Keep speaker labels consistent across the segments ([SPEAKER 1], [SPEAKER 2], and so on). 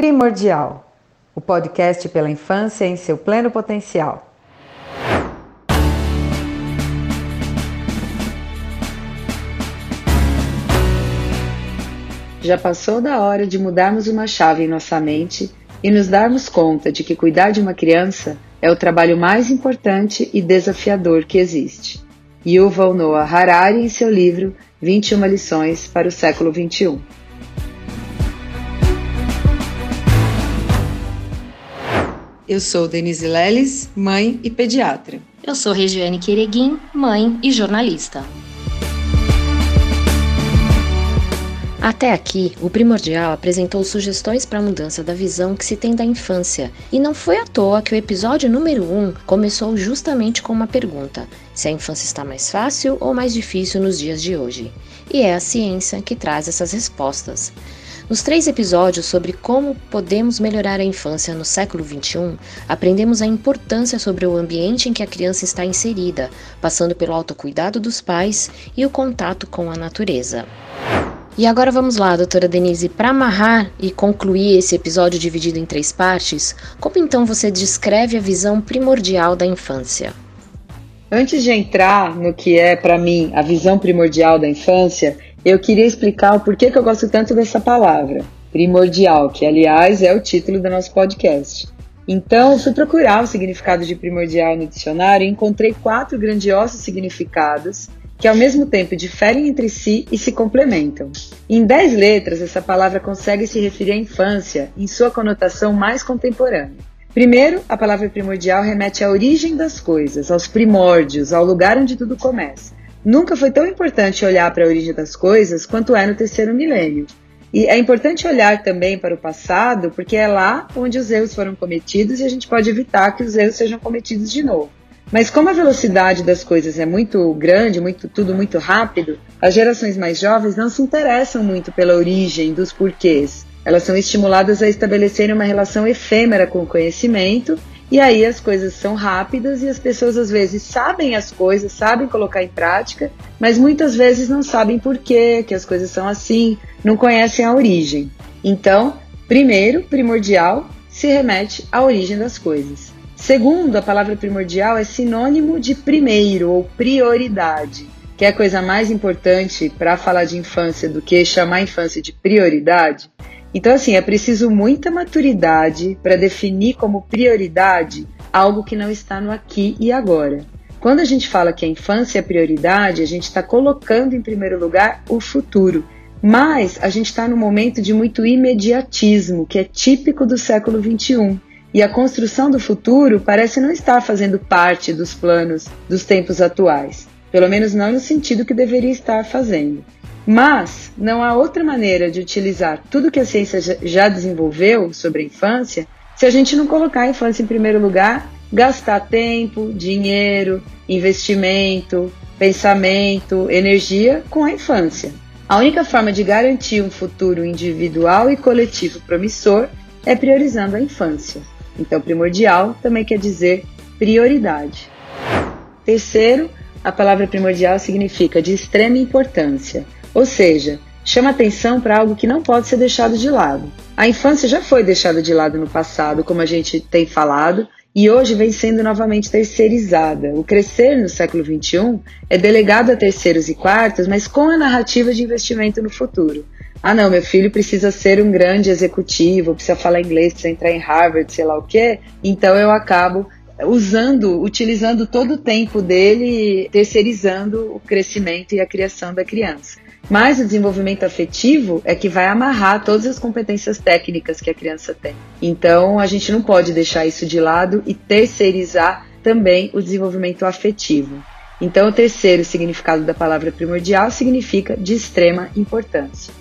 [SPEAKER 1] Primordial, o podcast pela infância em seu pleno potencial. Já passou da hora de mudarmos uma chave em nossa mente e nos darmos conta de que cuidar de uma criança é o trabalho mais importante e desafiador que existe. Yuval Noah Harari em seu livro 21 lições para o século 21.
[SPEAKER 2] Eu sou Denise Leles, mãe e pediatra.
[SPEAKER 3] Eu sou Regiane Quereguim, mãe e jornalista. Até aqui, o Primordial apresentou sugestões para a mudança da visão que se tem da infância, e não foi à toa que o episódio número 1 começou justamente com uma pergunta: se a infância está mais fácil ou mais difícil nos dias de hoje? E é a ciência que traz essas respostas. Nos três episódios sobre como podemos melhorar a infância no século XXI, aprendemos a importância sobre o ambiente em que a criança está inserida, passando pelo autocuidado dos pais e o contato com a natureza. E agora vamos lá, doutora Denise, para amarrar e concluir esse episódio dividido em três partes, como então você descreve a visão primordial da infância?
[SPEAKER 1] Antes de entrar no que é, para mim, a visão primordial da infância, eu queria explicar o porquê que eu gosto tanto dessa palavra, primordial, que aliás é o título do nosso podcast. Então, fui procurar o significado de primordial no dicionário e encontrei quatro grandiosos significados que ao mesmo tempo diferem entre si e se complementam. Em dez letras, essa palavra consegue se referir à infância em sua conotação mais contemporânea. Primeiro, a palavra primordial remete à origem das coisas, aos primórdios, ao lugar onde tudo começa. Nunca foi tão importante olhar para a origem das coisas quanto é no terceiro milênio. E é importante olhar também para o passado, porque é lá onde os erros foram cometidos e a gente pode evitar que os erros sejam cometidos de novo. Mas como a velocidade das coisas é muito grande, muito tudo muito rápido, as gerações mais jovens não se interessam muito pela origem dos porquês. Elas são estimuladas a estabelecerem uma relação efêmera com o conhecimento e aí as coisas são rápidas e as pessoas às vezes sabem as coisas, sabem colocar em prática, mas muitas vezes não sabem por quê, que as coisas são assim, não conhecem a origem. Então, primeiro, primordial, se remete à origem das coisas. Segundo, a palavra primordial é sinônimo de primeiro ou prioridade, que é a coisa mais importante para falar de infância do que chamar a infância de prioridade. Então, assim, é preciso muita maturidade para definir como prioridade algo que não está no aqui e agora. Quando a gente fala que a infância é prioridade, a gente está colocando em primeiro lugar o futuro. Mas a gente está num momento de muito imediatismo, que é típico do século XXI. E a construção do futuro parece não estar fazendo parte dos planos dos tempos atuais. Pelo menos não no sentido que deveria estar fazendo. Mas não há outra maneira de utilizar tudo que a ciência já desenvolveu sobre a infância se a gente não colocar a infância em primeiro lugar, gastar tempo, dinheiro, investimento, pensamento, energia com a infância. A única forma de garantir um futuro individual e coletivo promissor é priorizando a infância. Então, primordial também quer dizer prioridade. Terceiro, a palavra primordial significa de extrema importância ou seja, chama atenção para algo que não pode ser deixado de lado. A infância já foi deixada de lado no passado, como a gente tem falado, e hoje vem sendo novamente terceirizada. O crescer no século XXI é delegado a terceiros e quartos, mas com a narrativa de investimento no futuro. Ah, não, meu filho precisa ser um grande executivo, precisa falar inglês, precisa entrar em Harvard, sei lá o quê, então eu acabo usando, utilizando todo o tempo dele, terceirizando o crescimento e a criação da criança. Mas o desenvolvimento afetivo é que vai amarrar todas as competências técnicas que a criança tem. Então a gente não pode deixar isso de lado e terceirizar também o desenvolvimento afetivo. Então o terceiro significado da palavra primordial significa de extrema importância.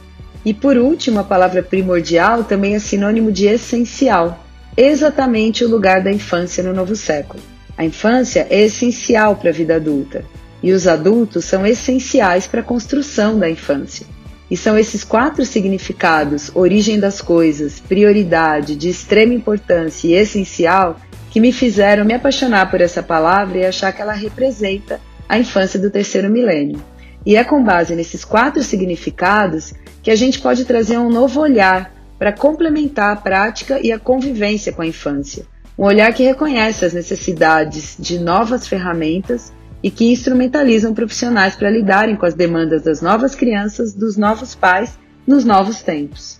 [SPEAKER 1] E por último, a palavra primordial também é sinônimo de essencial, exatamente o lugar da infância no novo século. A infância é essencial para a vida adulta e os adultos são essenciais para a construção da infância. E são esses quatro significados, origem das coisas, prioridade, de extrema importância e essencial, que me fizeram me apaixonar por essa palavra e achar que ela representa a infância do terceiro milênio. E é com base nesses quatro significados que a gente pode trazer um novo olhar para complementar a prática e a convivência com a infância. Um olhar que reconhece as necessidades de novas ferramentas e que instrumentalizam profissionais para lidarem com as demandas das novas crianças, dos novos pais, nos novos tempos.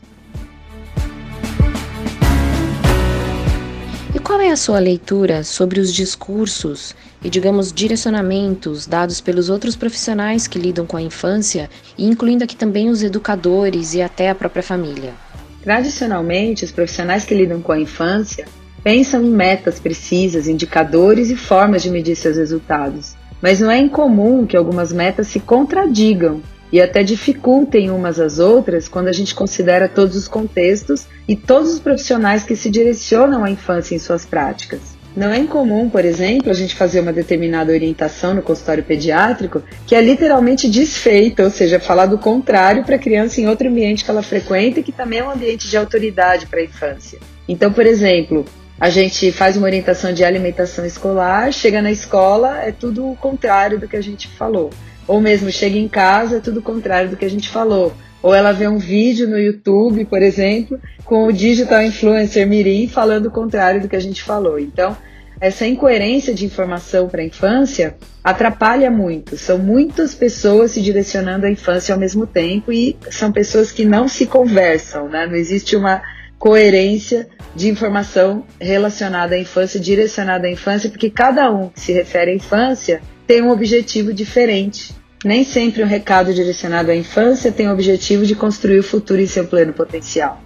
[SPEAKER 3] E qual é a sua leitura sobre os discursos e, digamos, direcionamentos dados pelos outros profissionais que lidam com a infância, incluindo aqui também os educadores e até a própria família?
[SPEAKER 1] Tradicionalmente, os profissionais que lidam com a infância pensam em metas precisas, indicadores e formas de medir seus resultados. Mas não é incomum que algumas metas se contradigam e até dificultem umas às outras quando a gente considera todos os contextos e todos os profissionais que se direcionam à infância em suas práticas. Não é incomum, por exemplo, a gente fazer uma determinada orientação no consultório pediátrico que é literalmente desfeita, ou seja, falar do contrário para a criança em outro ambiente que ela frequenta e que também é um ambiente de autoridade para a infância. Então, por exemplo, a gente faz uma orientação de alimentação escolar, chega na escola, é tudo o contrário do que a gente falou. Ou mesmo chega em casa, é tudo o contrário do que a gente falou. Ou ela vê um vídeo no YouTube, por exemplo, com o digital influencer Mirim falando o contrário do que a gente falou. Então, essa incoerência de informação para a infância atrapalha muito. São muitas pessoas se direcionando à infância ao mesmo tempo e são pessoas que não se conversam, né? Não existe uma coerência de informação relacionada à infância, direcionada à infância, porque cada um que se refere à infância tem um objetivo diferente nem sempre um recado direcionado à infância tem o objetivo de construir o futuro em seu pleno potencial.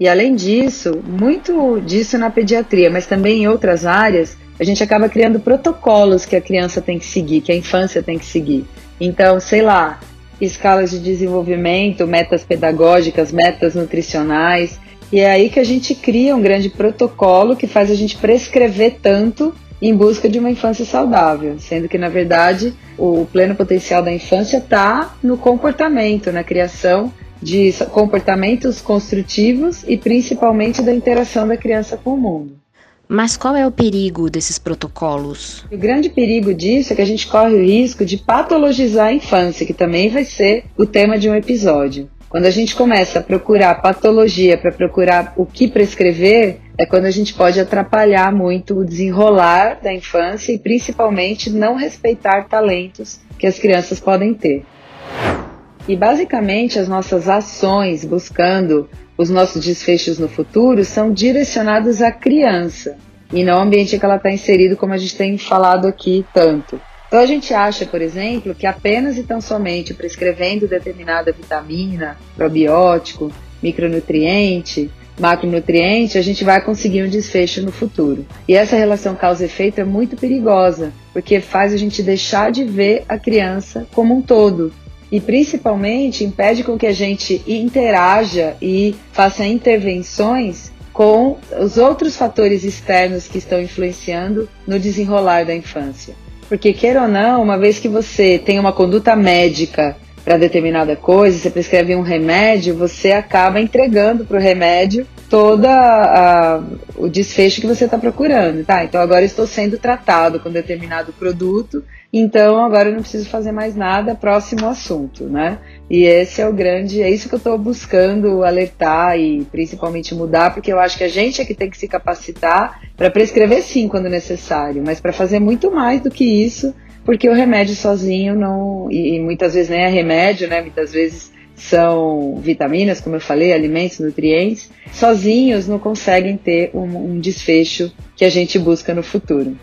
[SPEAKER 1] E além disso, muito disso na pediatria, mas também em outras áreas, a gente acaba criando protocolos que a criança tem que seguir, que a infância tem que seguir. Então, sei lá, escalas de desenvolvimento, metas pedagógicas, metas nutricionais. E é aí que a gente cria um grande protocolo que faz a gente prescrever tanto em busca de uma infância saudável, sendo que na verdade o pleno potencial da infância está no comportamento, na criação de comportamentos construtivos e principalmente da interação da criança com o mundo.
[SPEAKER 3] Mas qual é o perigo desses protocolos?
[SPEAKER 1] O grande perigo disso é que a gente corre o risco de patologizar a infância, que também vai ser o tema de um episódio. Quando a gente começa a procurar patologia para procurar o que prescrever, é quando a gente pode atrapalhar muito o desenrolar da infância e principalmente não respeitar talentos que as crianças podem ter. E basicamente as nossas ações buscando os nossos desfechos no futuro são direcionadas à criança e não ao ambiente que ela está inserido, como a gente tem falado aqui tanto. Então a gente acha, por exemplo, que apenas e tão somente prescrevendo determinada vitamina, probiótico, micronutriente, macronutriente, a gente vai conseguir um desfecho no futuro. E essa relação causa-efeito é muito perigosa, porque faz a gente deixar de ver a criança como um todo. E principalmente impede com que a gente interaja e faça intervenções com os outros fatores externos que estão influenciando no desenrolar da infância. Porque, queira ou não, uma vez que você tem uma conduta médica para determinada coisa, você prescreve um remédio, você acaba entregando para o remédio todo o desfecho que você está procurando, tá? Então agora estou sendo tratado com determinado produto, então agora eu não preciso fazer mais nada, próximo assunto, né? E esse é o grande, é isso que eu estou buscando alertar e principalmente mudar, porque eu acho que a gente é que tem que se capacitar para prescrever sim quando necessário, mas para fazer muito mais do que isso, porque o remédio sozinho não, e, e muitas vezes nem é remédio, né? Muitas vezes são vitaminas, como eu falei, alimentos, nutrientes, sozinhos não conseguem ter um, um desfecho que a gente busca no futuro.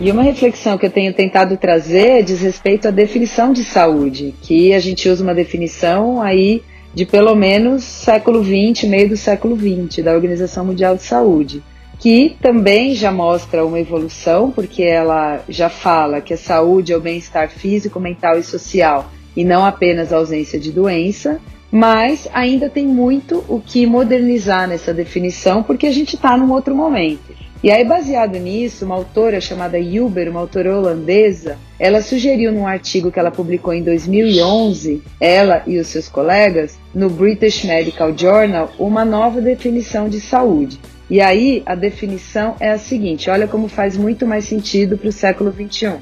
[SPEAKER 1] E uma reflexão que eu tenho tentado trazer diz respeito à definição de saúde, que a gente usa uma definição aí de pelo menos século XX, meio do século XX, da Organização Mundial de Saúde que também já mostra uma evolução, porque ela já fala que a saúde é o bem-estar físico, mental e social, e não apenas a ausência de doença, mas ainda tem muito o que modernizar nessa definição, porque a gente está num outro momento. E aí, baseado nisso, uma autora chamada Huber, uma autora holandesa, ela sugeriu num artigo que ela publicou em 2011, ela e os seus colegas, no British Medical Journal, uma nova definição de saúde. E aí a definição é a seguinte: olha como faz muito mais sentido para o século XXI.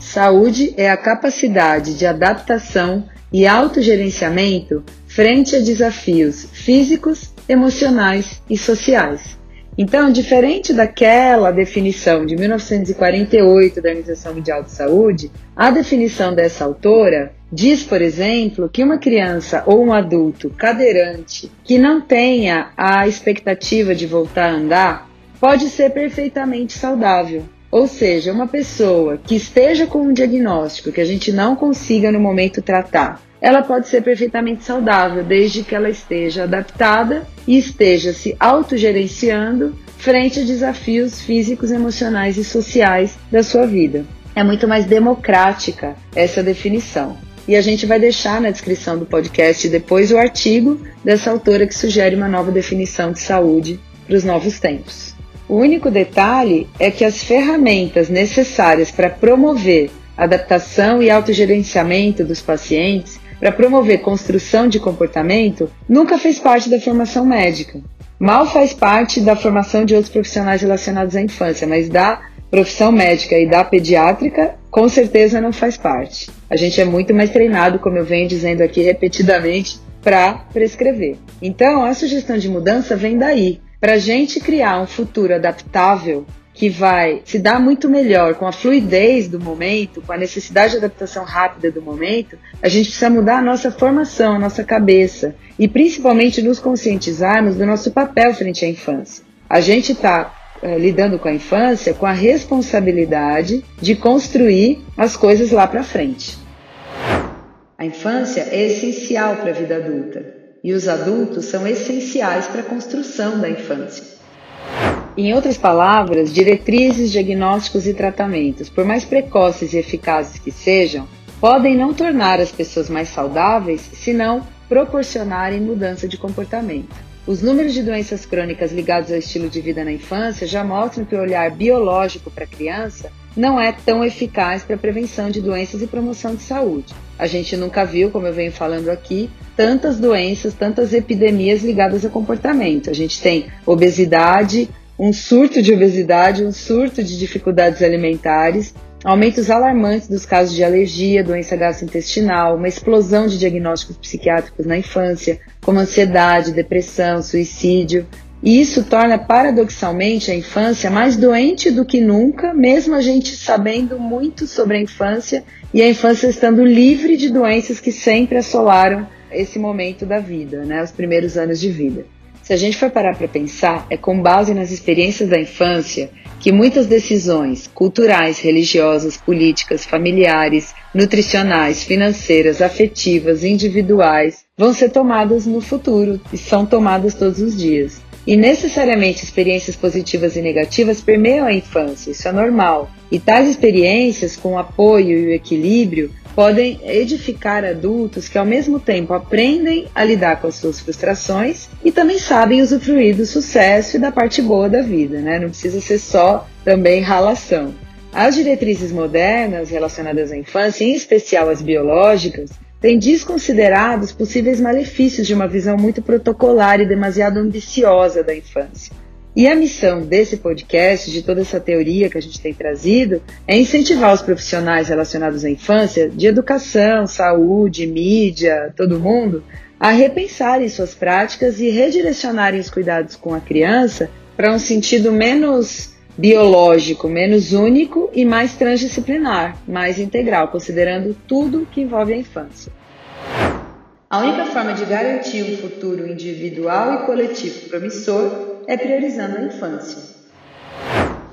[SPEAKER 1] Saúde é a capacidade de adaptação e autogerenciamento frente a desafios físicos, emocionais e sociais. Então, diferente daquela definição de 1948 da Organização Mundial de Saúde, a definição dessa autora diz, por exemplo, que uma criança ou um adulto cadeirante que não tenha a expectativa de voltar a andar pode ser perfeitamente saudável. Ou seja, uma pessoa que esteja com um diagnóstico que a gente não consiga no momento tratar, ela pode ser perfeitamente saudável desde que ela esteja adaptada e esteja se autogerenciando frente a desafios físicos, emocionais e sociais da sua vida. É muito mais democrática essa definição. E a gente vai deixar na descrição do podcast depois o artigo dessa autora que sugere uma nova definição de saúde para os novos tempos. O único detalhe é que as ferramentas necessárias para promover adaptação e autogerenciamento dos pacientes para promover construção de comportamento nunca fez parte da formação médica. Mal faz parte da formação de outros profissionais relacionados à infância, mas da profissão médica e da pediátrica, com certeza não faz parte. A gente é muito mais treinado, como eu venho dizendo aqui repetidamente, para prescrever. Então, a sugestão de mudança vem daí. Para a gente criar um futuro adaptável que vai se dar muito melhor com a fluidez do momento, com a necessidade de adaptação rápida do momento, a gente precisa mudar a nossa formação, a nossa cabeça e principalmente nos conscientizarmos do nosso papel frente à infância. A gente está lidando com a infância com a responsabilidade de construir as coisas lá para frente. A infância é essencial para a vida adulta e os adultos são essenciais para a construção da infância. Em outras palavras, diretrizes, diagnósticos e tratamentos, por mais precoces e eficazes que sejam, podem não tornar as pessoas mais saudáveis se não proporcionarem mudança de comportamento. Os números de doenças crônicas ligados ao estilo de vida na infância já mostram que o olhar biológico para a criança não é tão eficaz para a prevenção de doenças e promoção de saúde. A gente nunca viu, como eu venho falando aqui, tantas doenças, tantas epidemias ligadas ao comportamento. A gente tem obesidade, um surto de obesidade, um surto de dificuldades alimentares, aumentos alarmantes dos casos de alergia, doença gastrointestinal, uma explosão de diagnósticos psiquiátricos na infância, como ansiedade, depressão, suicídio. E isso torna paradoxalmente a infância mais doente do que nunca, mesmo a gente sabendo muito sobre a infância e a infância estando livre de doenças que sempre assolaram esse momento da vida, né, os primeiros anos de vida. Se a gente for parar para pensar, é com base nas experiências da infância que muitas decisões culturais, religiosas, políticas, familiares, nutricionais, financeiras, afetivas, individuais vão ser tomadas no futuro e são tomadas todos os dias. E necessariamente experiências positivas e negativas permeiam a infância, isso é normal. E tais experiências, com o apoio e o equilíbrio, podem edificar adultos que, ao mesmo tempo, aprendem a lidar com as suas frustrações e também sabem usufruir do sucesso e da parte boa da vida, né? Não precisa ser só também ralação. As diretrizes modernas relacionadas à infância, em especial as biológicas, têm desconsiderado os possíveis malefícios de uma visão muito protocolar e demasiado ambiciosa da infância. E a missão desse podcast, de toda essa teoria que a gente tem trazido, é incentivar os profissionais relacionados à infância, de educação, saúde, mídia, todo mundo, a repensarem suas práticas e redirecionarem os cuidados com a criança para um sentido menos biológico, menos único e mais transdisciplinar, mais integral, considerando tudo que envolve a infância. A única forma de garantir um futuro individual e coletivo promissor é priorizando a infância.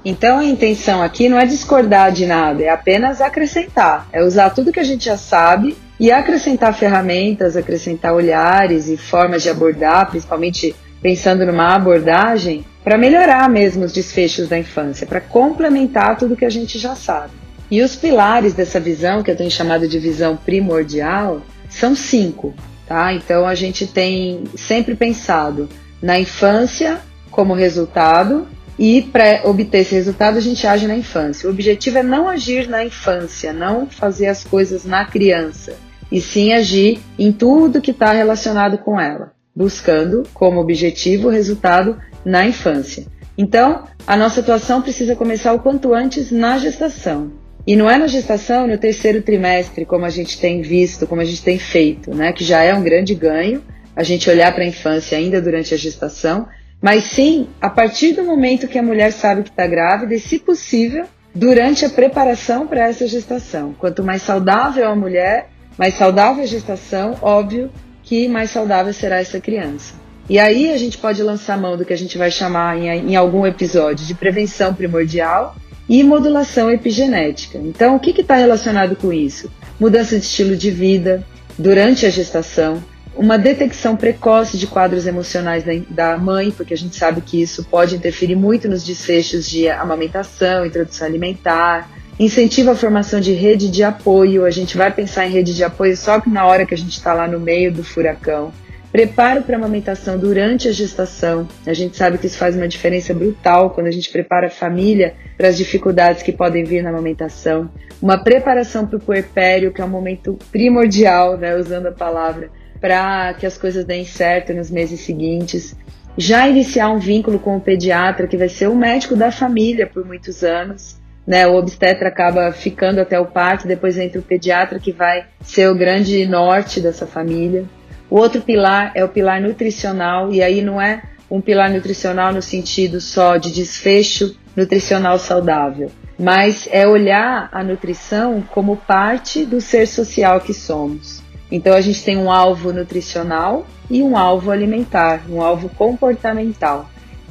[SPEAKER 1] Então a intenção aqui não é discordar de nada, é apenas acrescentar, é usar tudo que a gente já sabe e acrescentar ferramentas, acrescentar olhares e formas de abordar, principalmente pensando numa abordagem para melhorar mesmo os desfechos da infância, para complementar tudo que a gente já sabe. E os pilares dessa visão, que eu tenho chamado de visão primordial, são cinco, tá? Então a gente tem sempre pensado na infância, como resultado e para obter esse resultado a gente age na infância. O objetivo é não agir na infância, não fazer as coisas na criança, e sim agir em tudo que está relacionado com ela, buscando como objetivo o resultado na infância. Então, a nossa atuação precisa começar o quanto antes na gestação. E não é na gestação, no terceiro trimestre, como a gente tem visto, como a gente tem feito, né? Que já é um grande ganho a gente olhar para a infância ainda durante a gestação, mas sim a partir do momento que a mulher sabe que está grávida e, se possível, durante a preparação para essa gestação. Quanto mais saudável a mulher, mais saudável a gestação, óbvio que mais saudável será essa criança. E aí a gente pode lançar mão do que a gente vai chamar em, em algum episódio de prevenção primordial e modulação epigenética. Então, o que está relacionado com isso? Mudança de estilo de vida durante a gestação, uma detecção precoce de quadros emocionais da, mãe, porque a gente sabe que isso pode interferir muito nos desfechos de amamentação, introdução alimentar, incentiva a formação de rede de apoio. A gente vai pensar em rede de apoio só que na hora que a gente está lá no meio do furacão. Preparo para amamentação durante a gestação. A gente sabe que isso faz uma diferença brutal quando a gente prepara a família para as dificuldades que podem vir na amamentação. Uma preparação para o puerpério, que é um momento primordial, né, usando a palavra, para que as coisas deem certo nos meses seguintes. Já iniciar um vínculo com o pediatra, que vai ser o médico da família por muitos anos. Né, o obstetra acaba ficando até o parto, depois entra o pediatra, que vai ser o grande norte dessa família. O outro pilar é o pilar nutricional, e aí não é um pilar nutricional no sentido só de desfecho nutricional saudável, mas é olhar a nutrição como parte do ser social que somos. Então a gente tem um alvo nutricional e um alvo alimentar, um alvo comportamental.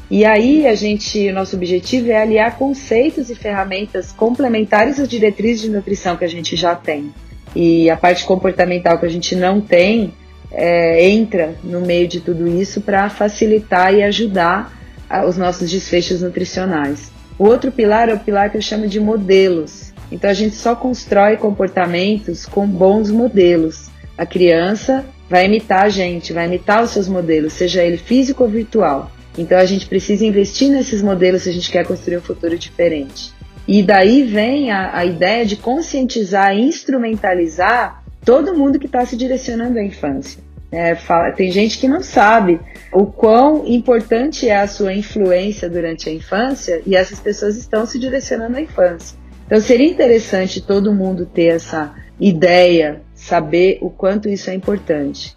[SPEAKER 1] E aí a gente, o nosso objetivo é aliar conceitos e ferramentas complementares às diretrizes de nutrição que a gente já tem. E a parte comportamental que a gente não tem, é, entra no meio de tudo isso para facilitar e ajudar a, os nossos desfechos nutricionais. O outro pilar é o pilar que eu chamo de modelos. Então a gente só constrói comportamentos com bons modelos. A criança vai imitar a gente, vai imitar os seus modelos, seja ele físico ou virtual. Então a gente precisa investir nesses modelos se a gente quer construir um futuro diferente. E daí vem a, a ideia de conscientizar e instrumentalizar todo mundo que está se direcionando à infância. É, fala, tem gente que não sabe o quão importante é a sua influência durante a infância e essas pessoas estão se direcionando à infância. Então seria interessante todo mundo ter essa ideia, saber o quanto isso é importante.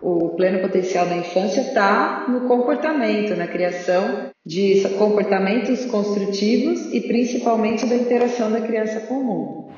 [SPEAKER 1] O pleno potencial da infância está no comportamento, na criação de comportamentos construtivos e principalmente da interação da criança com o mundo.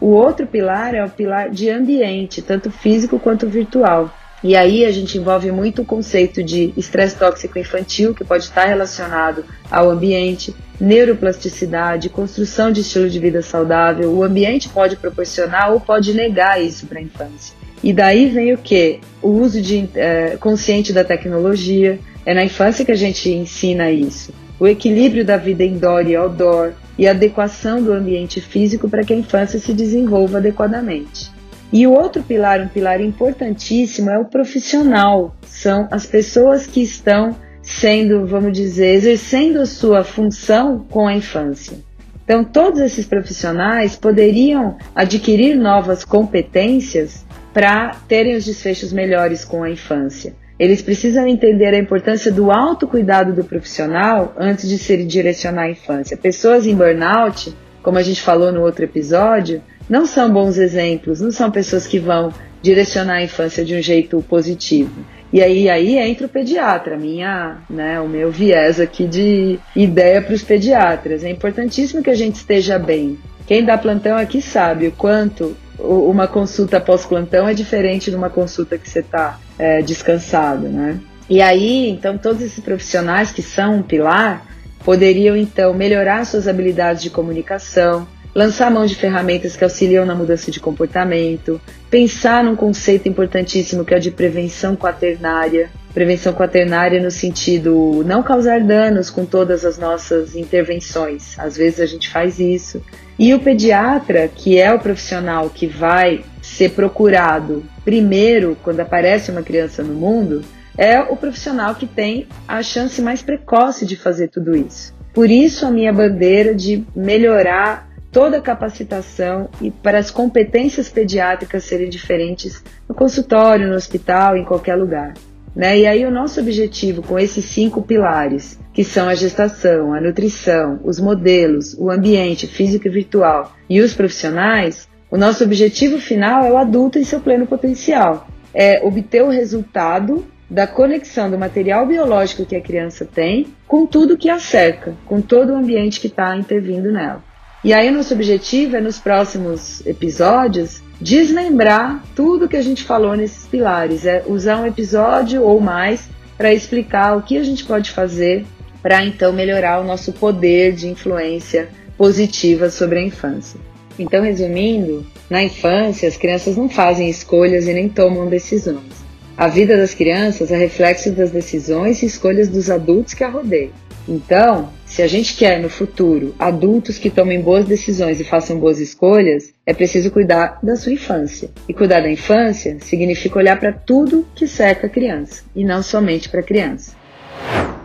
[SPEAKER 1] O outro pilar é o pilar de ambiente, tanto físico quanto virtual. E aí a gente envolve muito o conceito de estresse tóxico infantil, que pode estar relacionado ao ambiente, neuroplasticidade, construção de estilo de vida saudável. O ambiente pode proporcionar ou pode negar isso para a infância. E daí vem o que? O uso de, é, consciente da tecnologia. É na infância que a gente ensina isso. O equilíbrio da vida indoor e outdoor, e adequação do ambiente físico para que a infância se desenvolva adequadamente. E o outro pilar, um pilar importantíssimo, é o profissional. São as pessoas que estão sendo, vamos dizer, exercendo a sua função com a infância. Então, todos esses profissionais poderiam adquirir novas competências para terem os desfechos melhores com a infância. Eles precisam entender a importância do autocuidado do profissional antes de se direcionar à infância. Pessoas em burnout, como a gente falou no outro episódio, não são bons exemplos, não são pessoas que vão direcionar a infância de um jeito positivo. E aí, aí entra o pediatra, minha, né, o meu viés aqui de ideia para os pediatras. É importantíssimo que a gente esteja bem. Quem dá plantão aqui sabe o quanto uma consulta pós-plantão é diferente de uma consulta que você está é, descansado, né? E aí, então, todos esses profissionais que são um pilar poderiam, então, melhorar suas habilidades de comunicação, lançar mão de ferramentas que auxiliam na mudança de comportamento, pensar num conceito importantíssimo que é o de prevenção quaternária. Prevenção quaternária no sentido não causar danos com todas as nossas intervenções. Às vezes a gente faz isso, e o pediatra, que é o profissional que vai ser procurado primeiro quando aparece uma criança no mundo, é o profissional que tem a chance mais precoce de fazer tudo isso. Por isso, a minha bandeira de melhorar toda a capacitação e para as competências pediátricas serem diferentes no consultório, no hospital, em qualquer lugar. Né? E aí o nosso objetivo com esses cinco pilares, que são a gestação, a nutrição, os modelos, o ambiente físico e virtual e os profissionais, o nosso objetivo final é o adulto em seu pleno potencial. É obter o resultado da conexão do material biológico que a criança tem com tudo que a cerca, com todo o ambiente que está intervindo nela. E aí, nosso objetivo é nos próximos episódios desmembrar tudo que a gente falou nesses pilares, é usar um episódio ou mais para explicar o que a gente pode fazer para então melhorar o nosso poder de influência positiva sobre a infância. Então, resumindo, na infância as crianças não fazem escolhas e nem tomam decisões. A vida das crianças é reflexo das decisões e escolhas dos adultos que a rodeiam. Então, se a gente quer no futuro adultos que tomem boas decisões e façam boas escolhas, é preciso cuidar da sua infância. E cuidar da infância significa olhar para tudo que cerca a criança e não somente para a criança.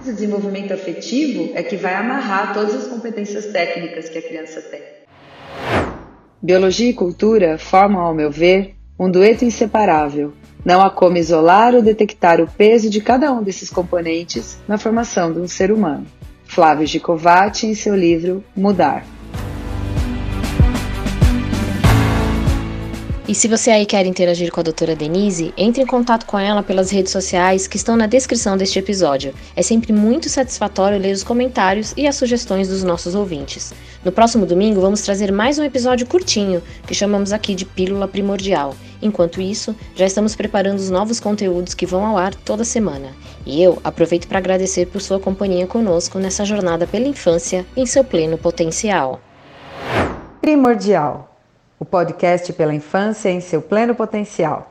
[SPEAKER 1] O desenvolvimento afetivo é que vai amarrar todas as competências técnicas que a criança tem. Biologia e cultura formam, ao meu ver, um dueto inseparável. Não há como isolar ou detectar o peso de cada um desses componentes na formação de um ser humano. Flávio Gicovati em seu livro Mudar.
[SPEAKER 3] E se você aí quer interagir com a doutora Denise, entre em contato com ela pelas redes sociais que estão na descrição deste episódio. É sempre muito satisfatório ler os comentários e as sugestões dos nossos ouvintes. No próximo domingo vamos trazer mais um episódio curtinho, que chamamos aqui de Pílula Primordial. Enquanto isso, já estamos preparando os novos conteúdos que vão ao ar toda semana. E eu aproveito para agradecer por sua companhia conosco nessa jornada pela infância em seu pleno potencial.
[SPEAKER 1] Primordial o podcast pela infância em seu pleno potencial.